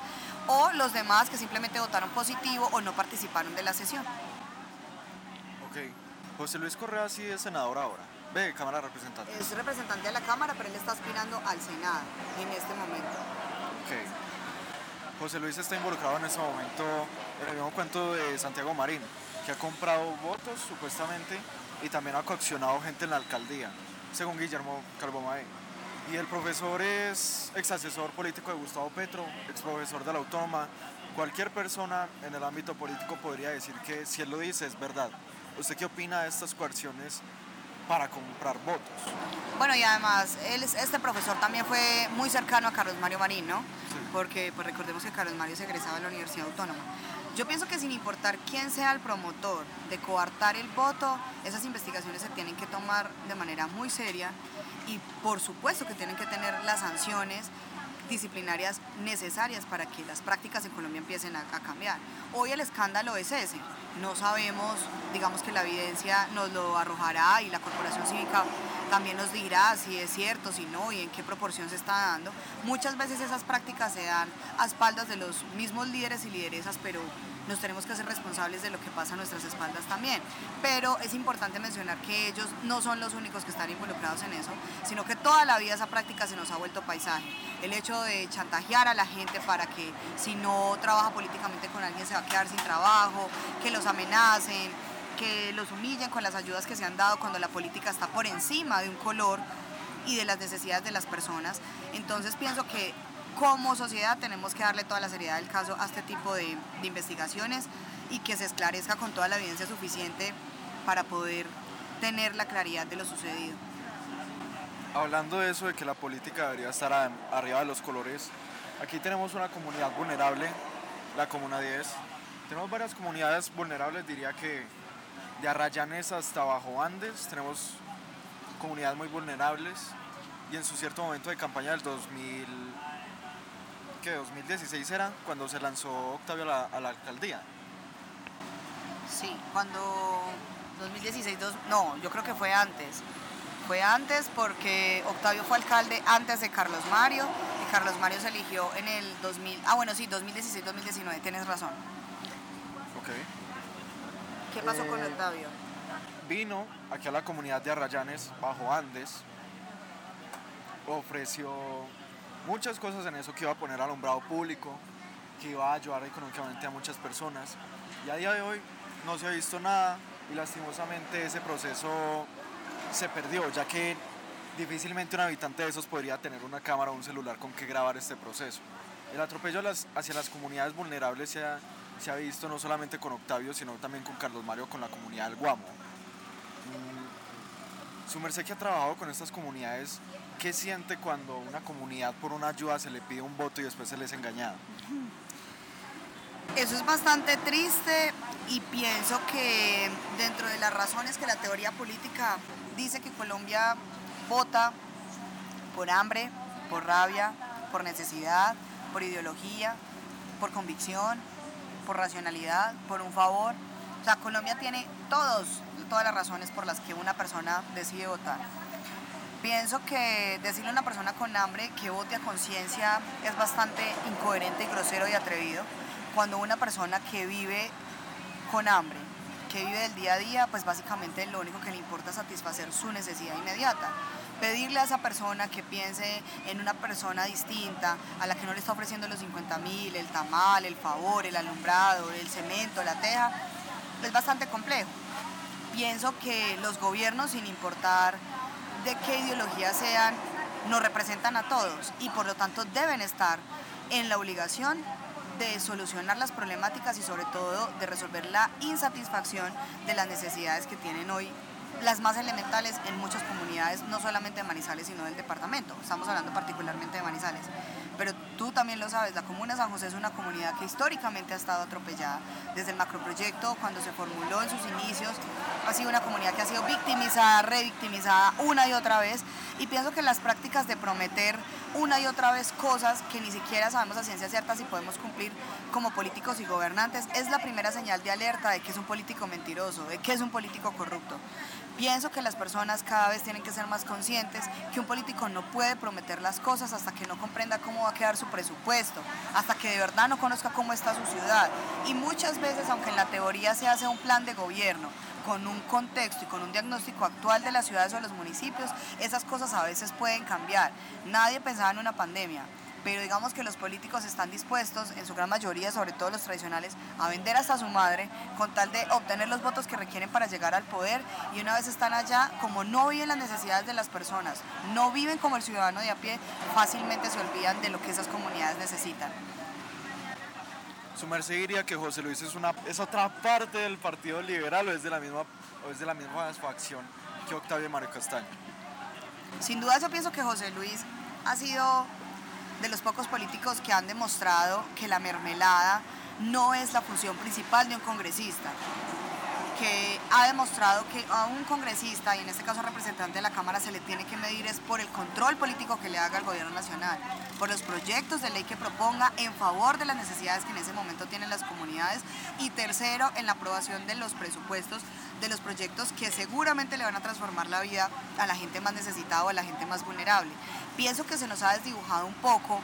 o los demás que simplemente votaron positivo o no participaron de la sesión. José Luis Correa sí es senador ahora. Ve, Cámara de Representantes. Es representante de la Cámara, pero él está aspirando al Senado en este momento. Ok. José Luis está involucrado en este momento en el mismo cuento de Santiago Marín, que ha comprado votos supuestamente y también ha coaccionado gente en la alcaldía, según Guillermo Calvomae. Y el profesor es ex asesor político de Gustavo Petro, ex profesor de la Autónoma. Cualquier persona en el ámbito político podría decir que si él lo dice es verdad. ¿Usted qué opina de estas coerciones para comprar votos? Bueno, y además, él, este profesor también fue muy cercano a Carlos Mario Marín, ¿no? Porque pues, recordemos que Carlos Mario se egresaba de la Universidad Autónoma. Yo pienso que sin importar quién sea el promotor de coartar el voto, esas investigaciones se tienen que tomar de manera muy seria y por supuesto que tienen que tener las sanciones disciplinarias necesarias para que las prácticas en Colombia empiecen a, cambiar. Hoy el escándalo es ese, no sabemos, digamos que la evidencia nos lo arrojará y la Corporación Cívica también nos dirá si es cierto, si no y en qué proporción se está dando. Muchas veces esas prácticas se dan a espaldas de los mismos líderes y lideresas, pero nos tenemos que hacer responsables de lo que pasa a nuestras espaldas también. Pero es importante mencionar que ellos no son los únicos que están involucrados en eso, sino que toda la vida esa práctica se nos ha vuelto paisaje. El hecho de chantajear a la gente para que si no trabaja políticamente con alguien se va a quedar sin trabajo, que los amenacen, que los humillen con las ayudas que se han dado cuando la política está por encima de un color y de las necesidades de las personas. Entonces pienso que como sociedad tenemos que darle toda la seriedad del caso a este tipo de, investigaciones y que se esclarezca con toda la evidencia suficiente para poder tener la claridad de lo sucedido. Hablando de eso, de que la política debería estar arriba de los colores, aquí tenemos una comunidad vulnerable, la Comuna 10. Tenemos varias comunidades vulnerables, diría que de Arrayanes hasta Bajo Andes, tenemos comunidades muy vulnerables y en su cierto momento de campaña del 2000 que 2016 era cuando se lanzó Octavio a la, alcaldía. Sí, cuando 2016, no, yo creo que fue antes. Fue antes porque Octavio fue alcalde antes de Carlos Mario y Carlos Mario se eligió en el 2000, ah bueno, sí, 2016-2019, tienes razón. Ok. ¿Qué pasó con eh, Octavio? Vino aquí a la comunidad de Arrayanes, bajo Andes, ofreció muchas cosas en eso que iba a poner alumbrado público, que iba a ayudar económicamente a muchas personas. Y a día de hoy no se ha visto nada y lastimosamente ese proceso se perdió, ya que difícilmente un habitante de esos podría tener una cámara o un celular con que grabar este proceso. El atropello hacia las comunidades vulnerables se ha, se ha visto no solamente con Octavio, sino también con Carlos Mario, con la comunidad del Guamo. Su merced que ha trabajado con estas comunidades, ¿Qué siente cuando una comunidad por una ayuda se le pide un voto y después se les engañado? Eso es bastante triste y pienso que dentro de las razones que la teoría política dice que Colombia vota por hambre, por rabia, por necesidad, por ideología, por convicción, por racionalidad, por un favor. O sea, Colombia tiene todos, todas las razones por las que una persona decide votar. Pienso que decirle a una persona con hambre que vote a conciencia es bastante incoherente y grosero y atrevido. Cuando una persona que vive con hambre, que vive del día a día, pues básicamente lo único que le importa es satisfacer su necesidad inmediata. Pedirle a esa persona que piense en una persona distinta, a la que no le está ofreciendo los 50 mil, el tamal, el favor, el alumbrado, el cemento, la teja, es bastante complejo. Pienso que los gobiernos, sin importar de qué ideología sean, nos representan a todos y por lo tanto deben estar en la obligación de solucionar las problemáticas y sobre todo de resolver la insatisfacción de las necesidades que tienen hoy las más elementales en muchas comunidades, no solamente de Manizales, sino del departamento. Estamos hablando particularmente de Manizales pero tú también lo sabes, la Comuna San José es una comunidad que históricamente ha estado atropellada. Desde el macroproyecto, cuando se formuló en sus inicios, ha sido una comunidad que ha sido victimizada, revictimizada una y otra vez. Y pienso que las prácticas de prometer una y otra vez cosas que ni siquiera sabemos a ciencia cierta si podemos cumplir como políticos y gobernantes es la primera señal de alerta de que es un político mentiroso, de que es un político corrupto. Pienso que las personas cada vez tienen que ser más conscientes que un político no puede prometer las cosas hasta que no comprenda cómo va a quedar su presupuesto, hasta que de verdad no conozca cómo está su ciudad. Y muchas veces, aunque en la teoría se hace un plan de gobierno, con un contexto y con un diagnóstico actual de las ciudades o los municipios, esas cosas a veces pueden cambiar. Nadie pensaba en una pandemia pero digamos que los políticos están dispuestos, en su gran mayoría, sobre todo los tradicionales, a vender hasta su madre con tal de obtener los votos que requieren para llegar al poder y una vez están allá, como no viven las necesidades de las personas, no viven como el ciudadano de a pie, fácilmente se olvidan de lo que esas comunidades necesitan. Su merced diría que José Luis es, otra parte del Partido Liberal o es de la misma, o es de la misma facción que Octavio Mario Castaño. Sin duda yo pienso que José Luis ha sido de los pocos políticos que han demostrado que la mermelada no es la función principal de un congresista que ha demostrado que a un congresista, y en este caso representante de la Cámara, se le tiene que medir es por el control político que le haga el gobierno nacional, por los proyectos de ley que proponga en favor de las necesidades que en ese momento tienen las comunidades, y tercero, en la aprobación de los presupuestos de los proyectos que seguramente le van a transformar la vida a la gente más necesitada o a la gente más vulnerable. Pienso que se nos ha desdibujado un poco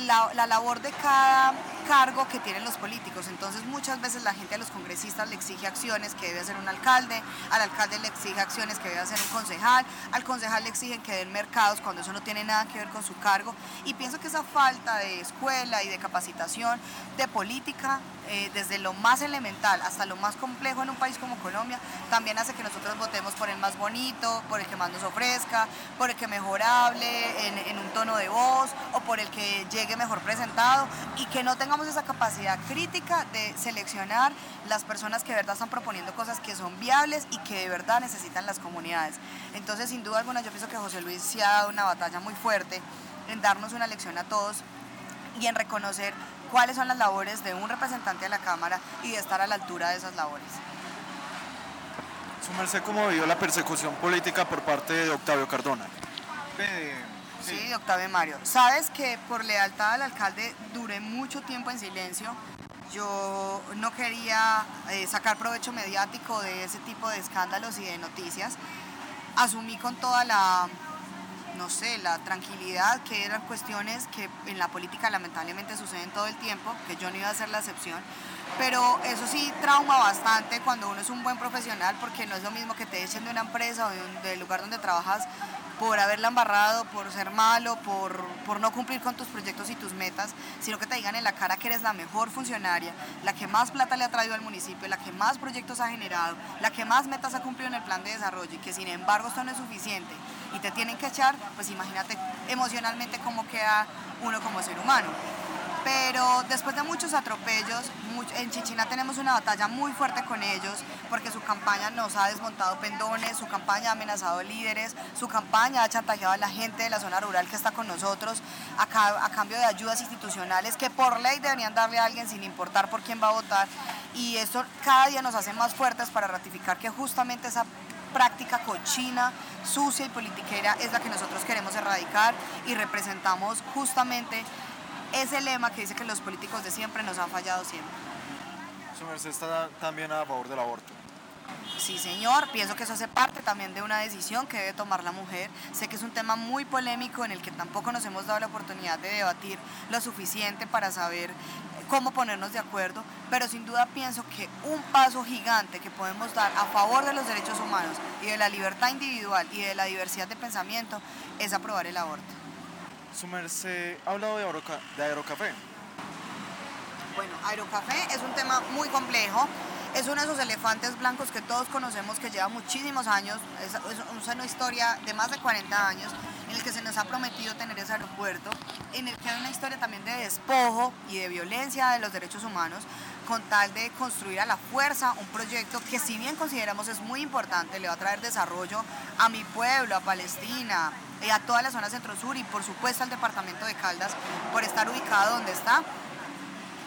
la, la, labor de cada cargo que tienen los políticos. Entonces muchas veces la gente a los congresistas le exige acciones que debe hacer un alcalde, al alcalde le exige acciones que debe hacer un concejal, al concejal le exigen que den mercados cuando eso no tiene nada que ver con su cargo. Y pienso que esa falta de escuela y de capacitación, de política, eh, desde lo más elemental hasta lo más complejo en un país como Colombia, también hace que nosotros votemos por el más bonito, por el que más nos ofrezca, por el que mejor hable en, en un tono de voz o por el que llegue mejor presentado y que no tengamos esa capacidad crítica de seleccionar las personas que de verdad están proponiendo cosas que son viables y que de verdad necesitan las comunidades. Entonces, sin duda alguna, yo pienso que José Luis se ha dado una batalla muy fuerte en darnos una lección a todos y en reconocer cuáles son las labores de un representante de la Cámara y de estar a la altura de esas labores. Su merced, ¿cómo vivió la persecución política por parte de Octavio Cardona? Sí, Octavio Mario. Sabes que por lealtad al alcalde duré mucho tiempo en silencio. Yo no quería eh, sacar provecho mediático de ese tipo de escándalos y de noticias. Asumí con toda la no sé, la tranquilidad, que eran cuestiones que en la política lamentablemente suceden todo el tiempo, que yo no iba a ser la excepción, pero eso sí trauma bastante cuando uno es un buen profesional, porque no es lo mismo que te echen de una empresa o del lugar donde trabajas por haberla embarrado, por ser malo, por, por no cumplir con tus proyectos y tus metas, sino que te digan en la cara que eres la mejor funcionaria, la que más plata le ha traído al municipio, la que más proyectos ha generado, la que más metas ha cumplido en el plan de desarrollo y que sin embargo esto no es suficiente. Y te tienen que echar, pues imagínate emocionalmente cómo queda uno como ser humano pero después de muchos atropellos, en Chichina tenemos una batalla muy fuerte con ellos porque su campaña nos ha desmontado pendones, su campaña ha amenazado líderes, su campaña ha chantajeado a la gente de la zona rural que está con nosotros a, cambio de ayudas institucionales que por ley deberían darle a alguien sin importar por quién va a votar. Y eso cada día nos hace más fuertes para ratificar que justamente esa práctica cochina, sucia y politiquera es la que nosotros queremos erradicar y representamos justamente ese lema que dice que los políticos de siempre nos han fallado siempre. Su merced está también a favor del aborto. Sí, señor, pienso que eso hace parte también de una decisión que debe tomar la mujer. Sé que es un tema muy polémico en el que tampoco nos hemos dado la oportunidad de debatir lo suficiente para saber cómo ponernos de acuerdo, pero sin duda pienso que un paso gigante que podemos dar a favor de los derechos humanos y de la libertad individual y de la diversidad de pensamiento es aprobar el aborto. Su merced ha hablado de, de aerocafé. Bueno, aerocafé es un tema muy complejo. es uno de esos elefantes blancos que todos conocemos que lleva muchísimos años, es, es una historia de más de 40 años en el que se nos ha prometido tener ese aeropuerto, en el que hay una historia también de despojo y de violencia de los derechos humanos, con tal de construir a la fuerza un proyecto que si bien consideramos es muy importante, le va a traer desarrollo a mi pueblo, a Palestina, y a toda la zona centro-sur y por supuesto al departamento de Caldas por estar ubicado donde está.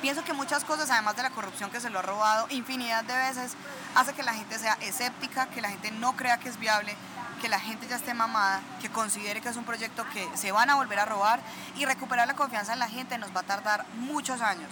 Pienso que muchas cosas, además de la corrupción que se lo ha robado infinidad de veces, hace que la gente sea escéptica, que la gente no crea que es viable, que la gente ya esté mamada, que considere que es un proyecto que se van a volver a robar y recuperar la confianza en la gente nos va a tardar muchos años.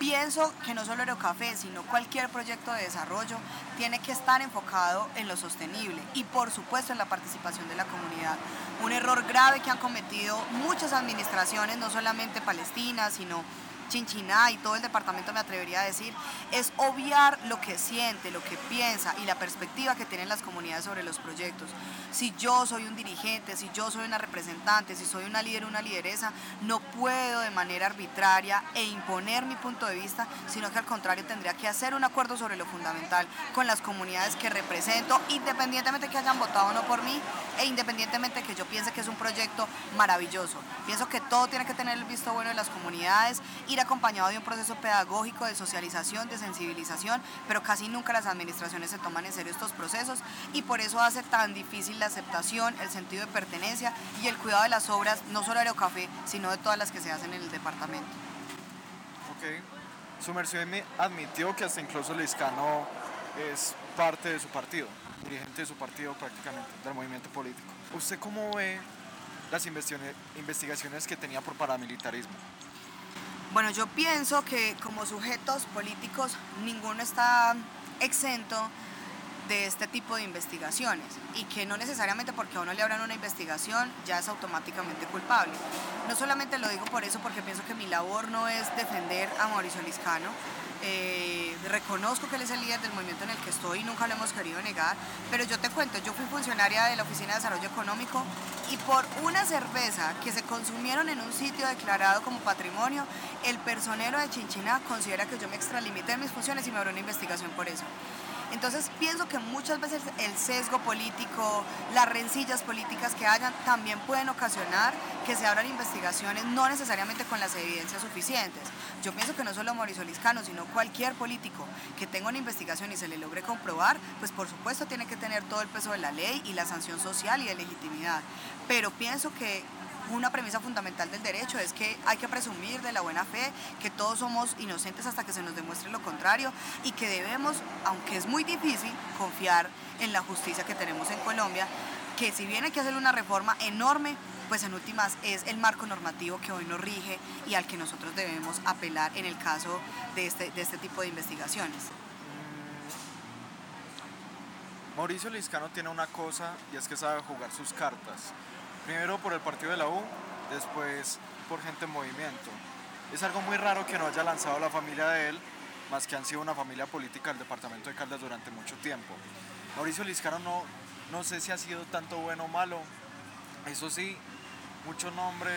Pienso que no solo Aerocafé, sino cualquier proyecto de desarrollo tiene que estar enfocado en lo sostenible y por supuesto en la participación de la comunidad. Un error grave que han cometido muchas administraciones, no solamente palestinas, sino Chinchiná y todo el departamento me atrevería a decir, es obviar lo que siente, lo que piensa y la perspectiva que tienen las comunidades sobre los proyectos. Si yo soy un dirigente, si yo soy una representante, si soy una líder, una lideresa, no puedo de manera arbitraria e imponer mi punto de vista, sino que al contrario tendría que hacer un acuerdo sobre lo fundamental con las comunidades que represento, independientemente que hayan votado o no por mí e independientemente que yo piense que es un proyecto maravilloso. Pienso que todo tiene que tener el visto bueno de las comunidades, ir acompañado de un proceso pedagógico de socialización, de sensibilización, pero casi nunca las administraciones se toman en serio estos procesos y por eso hace tan difícil la aceptación, el sentido de pertenencia y el cuidado de las obras, no solo de Aerocafé, sino de todas las que se hacen en el departamento. Ok, su merced me admitió que hasta incluso Liscano es parte de su partido, dirigente de su partido prácticamente, del movimiento político. ¿Usted cómo ve las investigaciones que tenía por paramilitarismo? Bueno, yo pienso que como sujetos políticos ninguno está exento de este tipo de investigaciones y que no necesariamente porque a uno le abran una investigación ya es automáticamente culpable. No solamente lo digo por eso, porque pienso que mi labor no es defender a Mauricio Liscano, eh, reconozco que él es el líder del movimiento en el que estoy nunca lo hemos querido negar, pero yo te cuento, yo fui funcionaria de la Oficina de Desarrollo Económico y por una cerveza que se consumieron en un sitio declarado como patrimonio, el personero de Chinchina considera que yo me extralimité en mis funciones y me abrió una investigación por eso. Entonces pienso que muchas veces el sesgo político, las rencillas políticas que hayan, también pueden ocasionar que se abran investigaciones no necesariamente con las evidencias suficientes. Yo pienso que no solo Mauricio Liscano, sino cualquier político que tenga una investigación y se le logre comprobar, pues por supuesto tiene que tener todo el peso de la ley y la sanción social y de legitimidad. Pero pienso que una premisa fundamental del derecho es que hay que presumir de la buena fe, que todos somos inocentes hasta que se nos demuestre lo contrario y que debemos, aunque es muy difícil, confiar en la justicia que tenemos en Colombia, que si bien hay que hacer una reforma enorme, pues en últimas es el marco normativo que hoy nos rige y al que nosotros debemos apelar en el caso de este, de este tipo de investigaciones. Mauricio Liscano tiene una cosa y es que sabe jugar sus cartas. Primero por el partido de la U, después por gente en movimiento. Es algo muy raro que no haya lanzado la familia de él, más que han sido una familia política del departamento de Caldas durante mucho tiempo. Mauricio Liscano no, no sé si ha sido tanto bueno o malo. Eso sí, mucho nombre,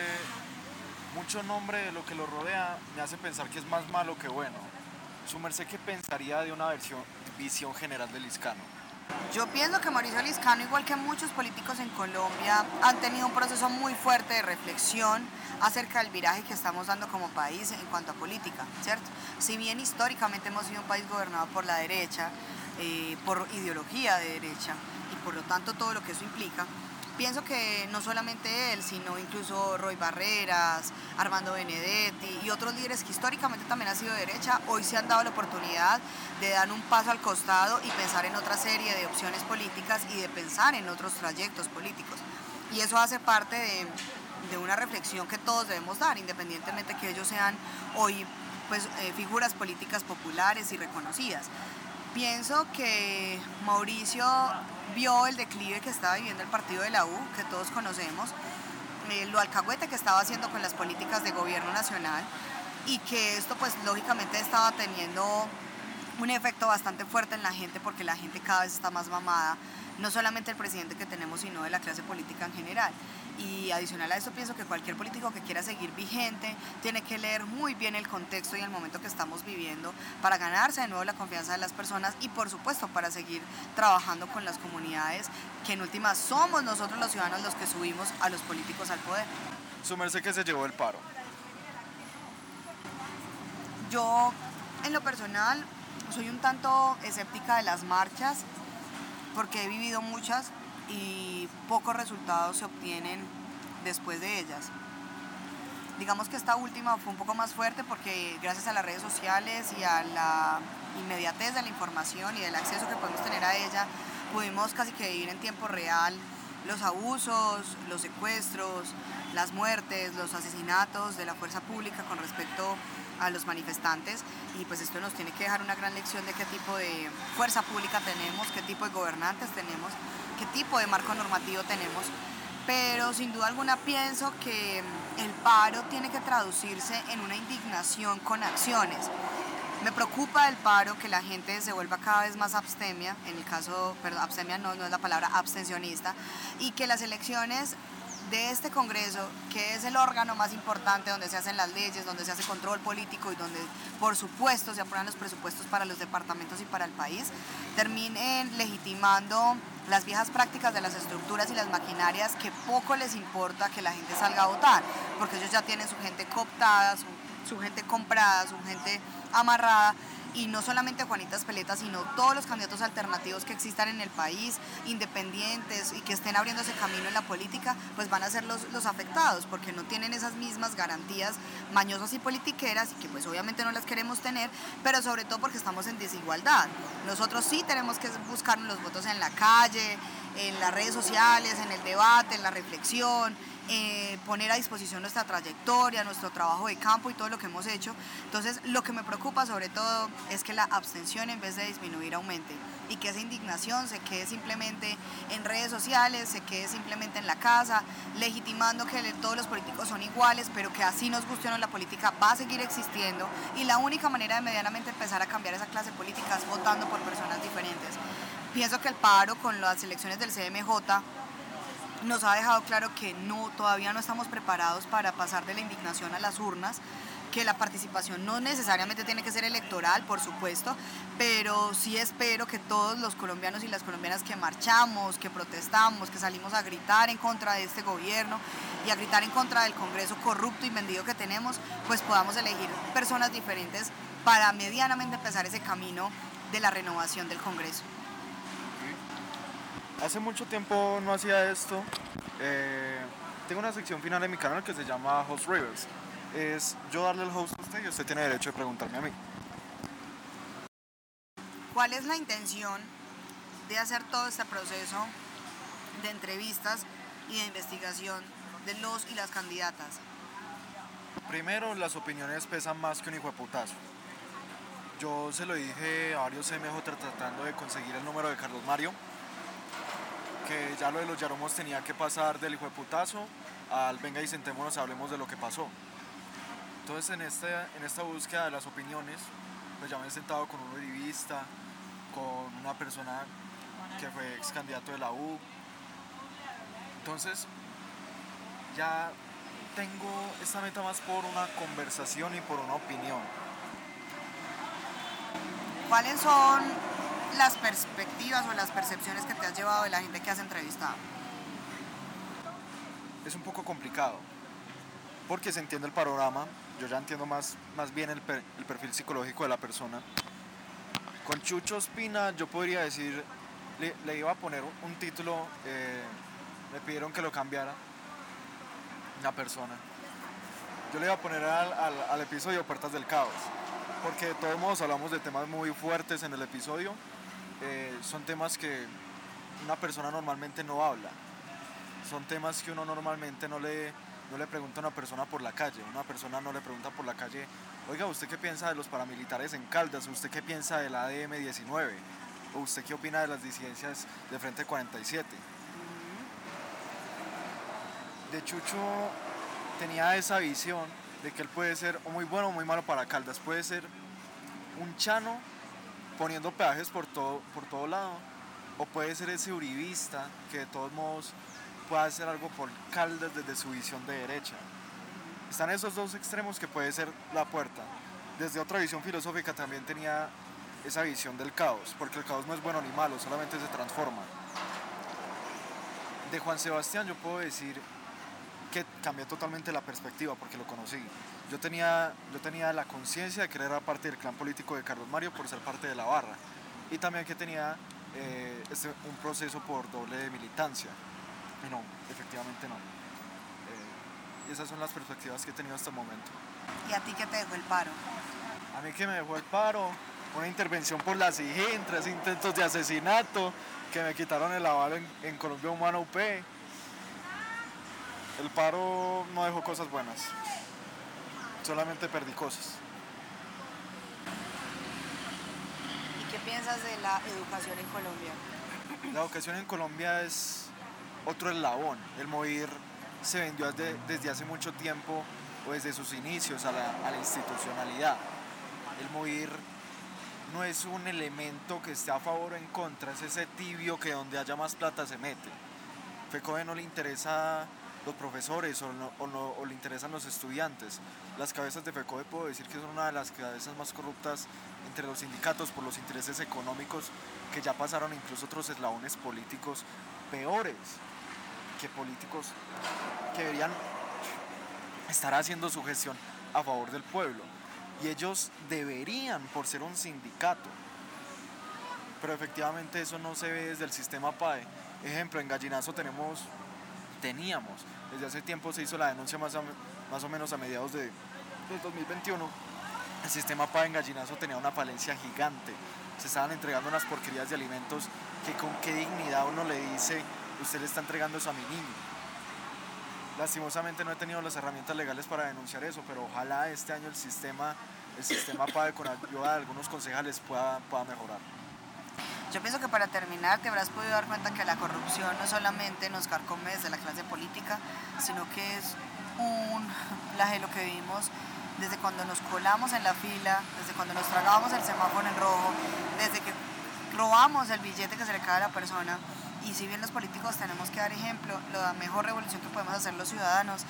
mucho nombre de lo que lo rodea me hace pensar que es más malo que bueno. Su merced, ¿qué pensaría de una versión, visión general de Liscano? Yo pienso que Mauricio Liscano, igual que muchos políticos en Colombia, han tenido un proceso muy fuerte de reflexión acerca del viraje que estamos dando como país en cuanto a política, ¿cierto? Si bien históricamente hemos sido un país gobernado por la derecha, eh, por ideología de derecha, y por lo tanto todo lo que eso implica, pienso que no solamente él, sino incluso Roy Barreras, Armando Benedetti y otros líderes que históricamente también han sido de derecha, hoy se han dado la oportunidad de dar un paso al costado y pensar en otra serie de opciones políticas y de pensar en otros trayectos políticos. Y eso hace parte de, una reflexión que todos debemos dar, independientemente que ellos sean hoy pues, eh, figuras políticas populares y reconocidas. Pienso que Mauricio vio el declive que estaba viviendo el partido de la U, que todos conocemos, eh, lo alcahuete que estaba haciendo con las políticas de gobierno nacional y que esto pues lógicamente estaba teniendo un efecto bastante fuerte en la gente porque la gente cada vez está más mamada, no solamente el presidente que tenemos, sino de la clase política en general. Y adicional a eso pienso que cualquier político que quiera seguir vigente tiene que leer muy bien el contexto y el momento que estamos viviendo para ganarse de nuevo la confianza de las personas y por supuesto para seguir trabajando con las comunidades que en últimas somos nosotros los ciudadanos los que subimos a los políticos al poder. Su merced que se llevó el paro. Yo en lo personal soy un tanto escéptica de las marchas porque he vivido muchas y pocos resultados se obtienen después de ellas. Digamos que esta última fue un poco más fuerte porque gracias a las redes sociales y a la inmediatez de la información y del acceso que podemos tener a ella, pudimos casi que vivir en tiempo real los abusos, los secuestros, las muertes, los asesinatos de la fuerza pública con respecto a los manifestantes y pues esto nos tiene que dejar una gran lección de qué tipo de fuerza pública tenemos, qué tipo de gobernantes tenemos, qué tipo de marco normativo tenemos. Pero sin duda alguna pienso que el paro tiene que traducirse en una indignación con acciones. Me preocupa el paro, que la gente se vuelva cada vez más abstemia, en el caso, perdón, abstemia no, no es la palabra, abstencionista, y que las elecciones de este Congreso, que es el órgano más importante donde se hacen las leyes, donde se hace control político y donde por supuesto se aprueban los presupuestos para los departamentos y para el país, terminen legitimando las viejas prácticas de las estructuras y las maquinarias que poco les importa que la gente salga a votar, porque ellos ya tienen su gente cooptada, su, su gente comprada, su gente amarrada y no solamente Juanita Espeleta, sino todos los candidatos alternativos que existan en el país, independientes y que estén abriendo ese camino en la política, pues van a ser los, los afectados, porque no tienen esas mismas garantías mañosas y politiqueras y que pues obviamente no las queremos tener, pero sobre todo porque estamos en desigualdad. Nosotros sí tenemos que buscar los votos en la calle, en las redes sociales, en el debate, en la reflexión, eh, poner a disposición nuestra trayectoria, nuestro trabajo de campo y todo lo que hemos hecho. Entonces, lo que me preocupa sobre todo es que la abstención en vez de disminuir aumente y que esa indignación se quede simplemente en redes sociales, se quede simplemente en la casa, legitimando que todos los políticos son iguales, pero que así nos guste o no la política va a seguir existiendo y la única manera de medianamente empezar a cambiar esa clase política es votando por personas diferentes. Pienso que el paro con las elecciones del CMJ nos ha dejado claro que no, todavía no estamos preparados para pasar de la indignación a las urnas, que la participación no necesariamente tiene que ser electoral, por supuesto, pero sí espero que todos los colombianos y las colombianas que marchamos, que protestamos, que salimos a gritar en contra de este gobierno y a gritar en contra del Congreso corrupto y vendido que tenemos, pues podamos elegir personas diferentes para medianamente empezar ese camino de la renovación del Congreso. Hace mucho tiempo no hacía esto. Eh, tengo una sección final en mi canal que se llama Host Rivers. Es yo darle el host a usted y usted tiene derecho de preguntarme a mí. ¿Cuál es la intención de hacer todo este proceso de entrevistas y de investigación de los y las candidatas? Primero, las opiniones pesan más que un hijo de putazo. Yo se lo dije a varios CMJ tratando de conseguir el número de Carlos Mario que ya lo de los Yaromos tenía que pasar del hijo de putazo al venga y sentémonos, hablemos de lo que pasó. Entonces en, este, en esta búsqueda de las opiniones, pues ya me he sentado con un uribista, con una persona que fue ex candidato de la U. Entonces ya tengo esta meta más por una conversación y por una opinión. ¿Cuáles son las perspectivas o las percepciones que te has llevado de la gente que has entrevistado? Es un poco complicado, porque se entiende el panorama, yo ya entiendo más, más bien el, per- el perfil psicológico de la persona. Con Chucho Espina yo podría decir, le, iba a poner un, título, eh, me pidieron que lo cambiara, una persona. Yo le iba a poner al- al episodio Puertas del Caos, porque de todos modos hablamos de temas muy fuertes en el episodio, eh, son temas que una persona normalmente no habla, son temas que uno normalmente no le, no le pregunta a una persona por la calle, una persona no le pregunta por la calle, oiga, ¿usted qué piensa de los paramilitares en Caldas? ¿Usted qué piensa del ADM-19? ¿O usted qué opina de las disidencias de Frente 47? De Chucho tenía esa visión de que él puede ser o muy bueno o muy malo para Caldas, puede ser un chano poniendo peajes por todo, por todo lado, o puede ser ese uribista que de todos modos pueda hacer algo por Caldas desde su visión de derecha. Están esos dos extremos que puede ser la puerta. Desde otra visión filosófica también tenía esa visión del caos, porque el caos no es bueno ni malo, solamente se transforma. De Juan Sebastián yo puedo decir que cambió totalmente la perspectiva porque lo conocí. Yo tenía, yo tenía la conciencia de que era parte del clan político de Carlos Mario por ser parte de la barra y también que tenía eh, este, un proceso por doble militancia. Y no, efectivamente no. Eh, y esas son las perspectivas que he tenido hasta el momento. ¿Y a ti qué te dejó el paro? A mí que me dejó el paro, una intervención por la SIGIN, tres intentos de asesinato, que me quitaron el aval en, en Colombia Humana UP. El paro no dejó cosas buenas, solamente perdí cosas. ¿Y qué piensas de la educación en Colombia? La educación en Colombia es otro eslabón. El MOVIR se vendió desde, desde hace mucho tiempo o desde sus inicios a la, a la institucionalidad. El MOVIR no es un elemento que esté a favor o en contra, es ese tibio que donde haya más plata se mete. FECODE no le interesa los profesores o, no, o, no, o, le interesan los estudiantes. Las cabezas de FECODE puedo decir que son una de las cabezas más corruptas entre los sindicatos por los intereses económicos que ya pasaron incluso otros eslabones políticos peores que políticos que deberían estar haciendo su gestión a favor del pueblo. Y ellos deberían, por ser un sindicato, pero efectivamente eso no se ve desde el sistema PAE. Ejemplo, en Gallinazo tenemos, teníamos, desde hace tiempo se hizo la denuncia más, más o menos a mediados de, de 2021, el sistema PAE en Gallinazo tenía una falencia gigante. Se estaban entregando unas porquerías de alimentos que con qué dignidad uno le dice, usted le está entregando eso a mi niño. Lastimosamente no he tenido las herramientas legales para denunciar eso, pero ojalá este año el sistema, el sistema PAE con ayuda de algunos concejales pueda, pueda mejorar. Yo pienso que para terminar te habrás podido dar cuenta que la corrupción no solamente nos carcome desde la clase política, sino que es un flagelo que vivimos desde cuando nos colamos en la fila, desde cuando nos tragábamos el semáforo en rojo, desde que robamos el billete que se le cae a la persona. Y si bien los políticos tenemos que dar ejemplo, la mejor revolución que podemos hacer los ciudadanos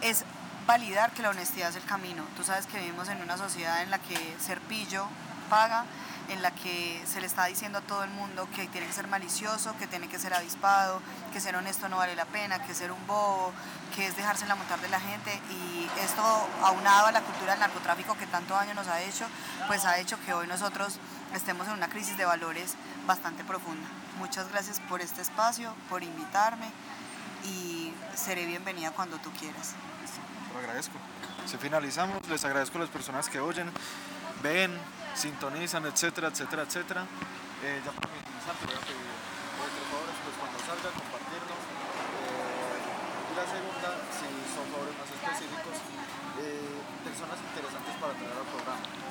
es validar que la honestidad es el camino. Tú sabes que vivimos en una sociedad en la que ser pillo paga, en la que se le está diciendo a todo el mundo que tiene que ser malicioso, que tiene que ser avispado, que ser honesto no vale la pena, que ser un bobo, que es dejarse la montar de la gente y esto aunado a la cultura del narcotráfico que tanto daño nos ha hecho, pues ha hecho que hoy nosotros estemos en una crisis de valores bastante profunda. Muchas gracias por este espacio, por invitarme y seré bienvenida cuando tú quieras. Lo agradezco. Si finalizamos, les agradezco a las personas que oyen, ven, sintonizan, etcétera, etcétera, etcétera. Eh, ya para finalizar, te voy a pedir por favor, pues cuando salga, compartirlo. Eh, y la segunda, si son favores más específicos, eh, personas interesantes para traer al programa.